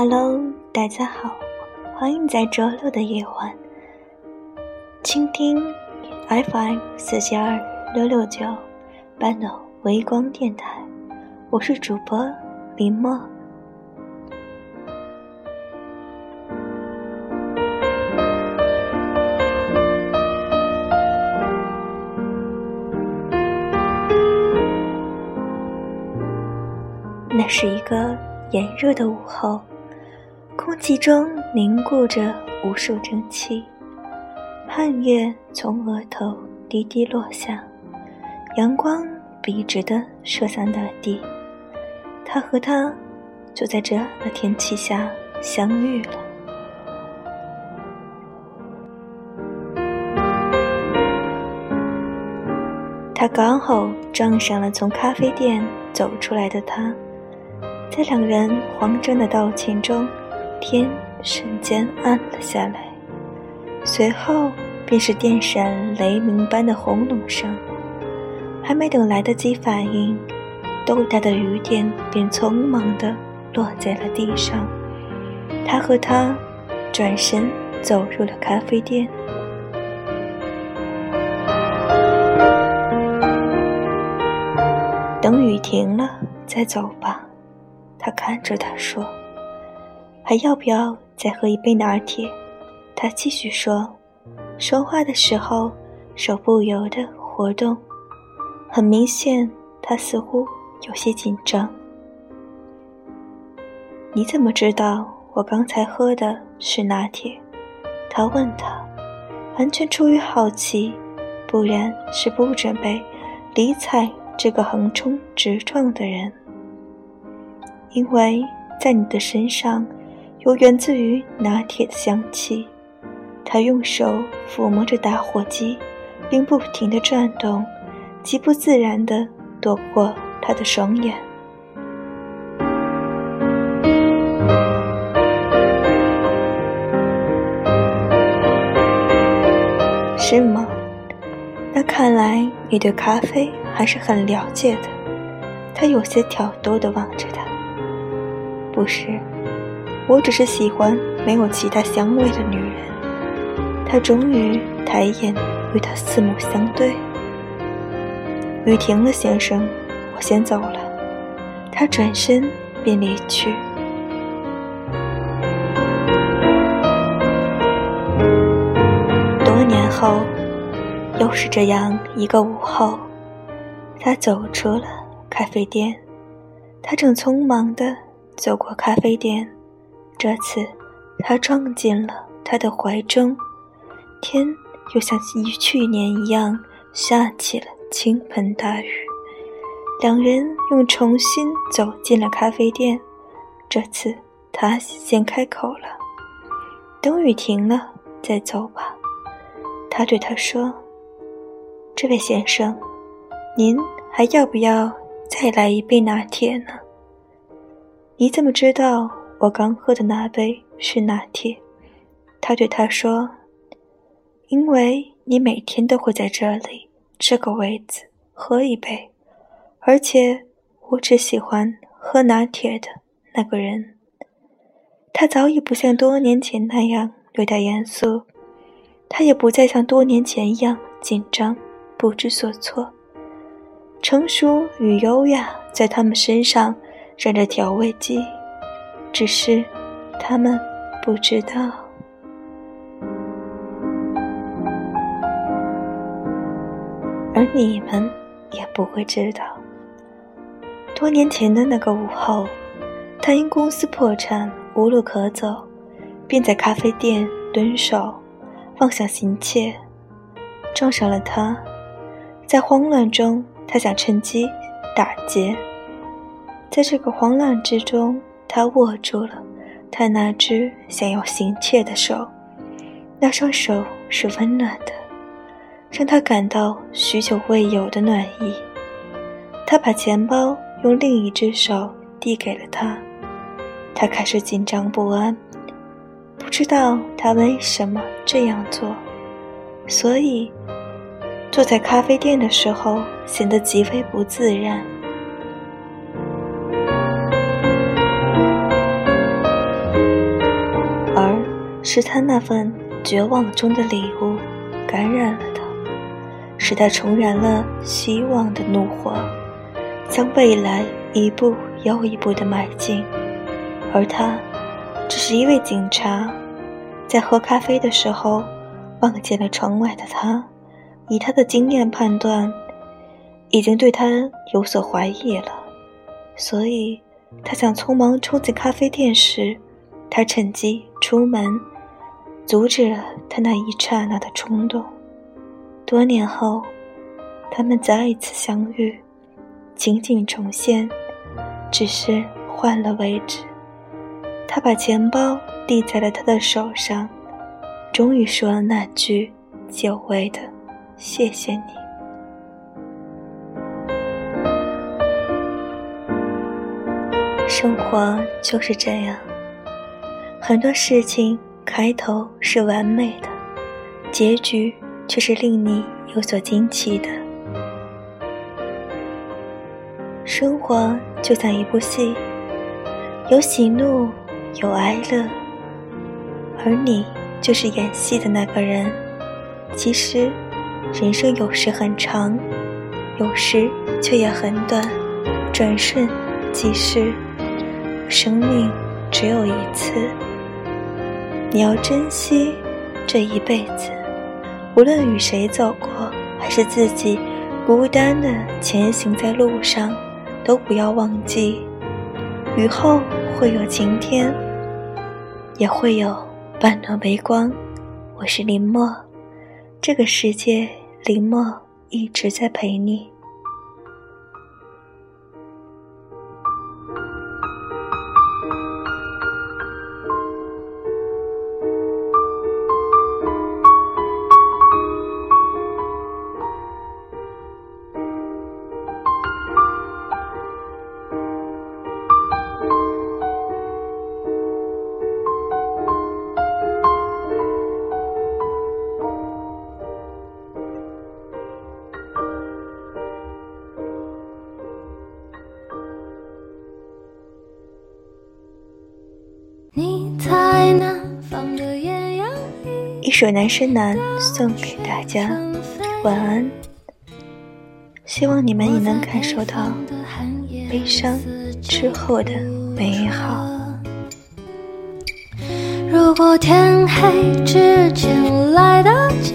Hello，大家好，欢迎在周六的夜晚倾听 FM 四七二六六九半岛微光电台，我是主播林墨。那是一个炎热的午后。空气中凝固着无数蒸汽，汗液从额头滴滴落下，阳光笔直地射向大地。他和她就在这样的天气下相遇了。他刚好撞上了从咖啡店走出来的他，在两人慌张的道歉中。天瞬间暗了下来，随后便是电闪雷鸣般的轰隆声。还没等来得及反应，豆大的雨点便匆忙地落在了地上。他和她转身走入了咖啡店。等雨停了再走吧，他看着她说。还要不要再喝一杯拿铁？他继续说，说话的时候手不由得活动，很明显，他似乎有些紧张。你怎么知道我刚才喝的是拿铁？他问他，完全出于好奇，不然是不准备理睬这个横冲直撞的人，因为在你的身上。有源自于拿铁的香气，他用手抚摸着打火机，并不停地转动，极不自然地躲过他的双眼。是吗？那看来你对咖啡还是很了解的。他有些挑逗地望着他。不是。我只是喜欢没有其他香味的女人。他终于抬眼与她四目相对。雨停了，先生，我先走了。他转身便离去。多年后，又是这样一个午后，他走出了咖啡店。他正匆忙地走过咖啡店。这次，他撞进了他的怀中，天又像去年一样下起了倾盆大雨。两人又重新走进了咖啡店，这次他先开口了：“等雨停了再走吧。”他对他说：“这位先生，您还要不要再来一杯拿铁呢？你怎么知道？”我刚喝的那杯是拿铁，他对他说：“因为你每天都会在这里这个位子喝一杯，而且我只喜欢喝拿铁的那个人。”他早已不像多年前那样略带严肃，他也不再像多年前一样紧张不知所措。成熟与优雅在他们身上染着调味剂。只是，他们不知道，而你们也不会知道。多年前的那个午后，他因公司破产无路可走，便在咖啡店蹲守，妄想行窃，撞上了他。在慌乱中，他想趁机打劫。在这个慌乱之中。他握住了他那只想要行窃的手，那双手是温暖的，让他感到许久未有的暖意。他把钱包用另一只手递给了他，他开始紧张不安，不知道他为什么这样做，所以坐在咖啡店的时候显得极为不自然。是他那份绝望中的礼物感染了他，使他重燃了希望的怒火，将未来一步又一步的迈进。而他，只是一位警察，在喝咖啡的时候，望见了窗外的他，以他的经验判断，已经对他有所怀疑了，所以他想匆忙冲进咖啡店时，他趁机出门。阻止了他那一刹那的冲动。多年后，他们再一次相遇，情景重现，只是换了位置。他把钱包递在了他的手上，终于说了那句久违的“谢谢你”。生活就是这样，很多事情。开头是完美的，结局却是令你有所惊奇的。生活就像一部戏，有喜怒，有哀乐，而你就是演戏的那个人。其实，人生有时很长，有时却也很短，转瞬即逝。生命只有一次。你要珍惜这一辈子，无论与谁走过，还是自己孤单的前行在路上，都不要忘记，雨后会有晴天，也会有半段微光。我是林默，这个世界，林默一直在陪你。首《男生男》送给大家，晚安。希望你们也能感受到悲伤之后的美好。如果天黑之前来得及，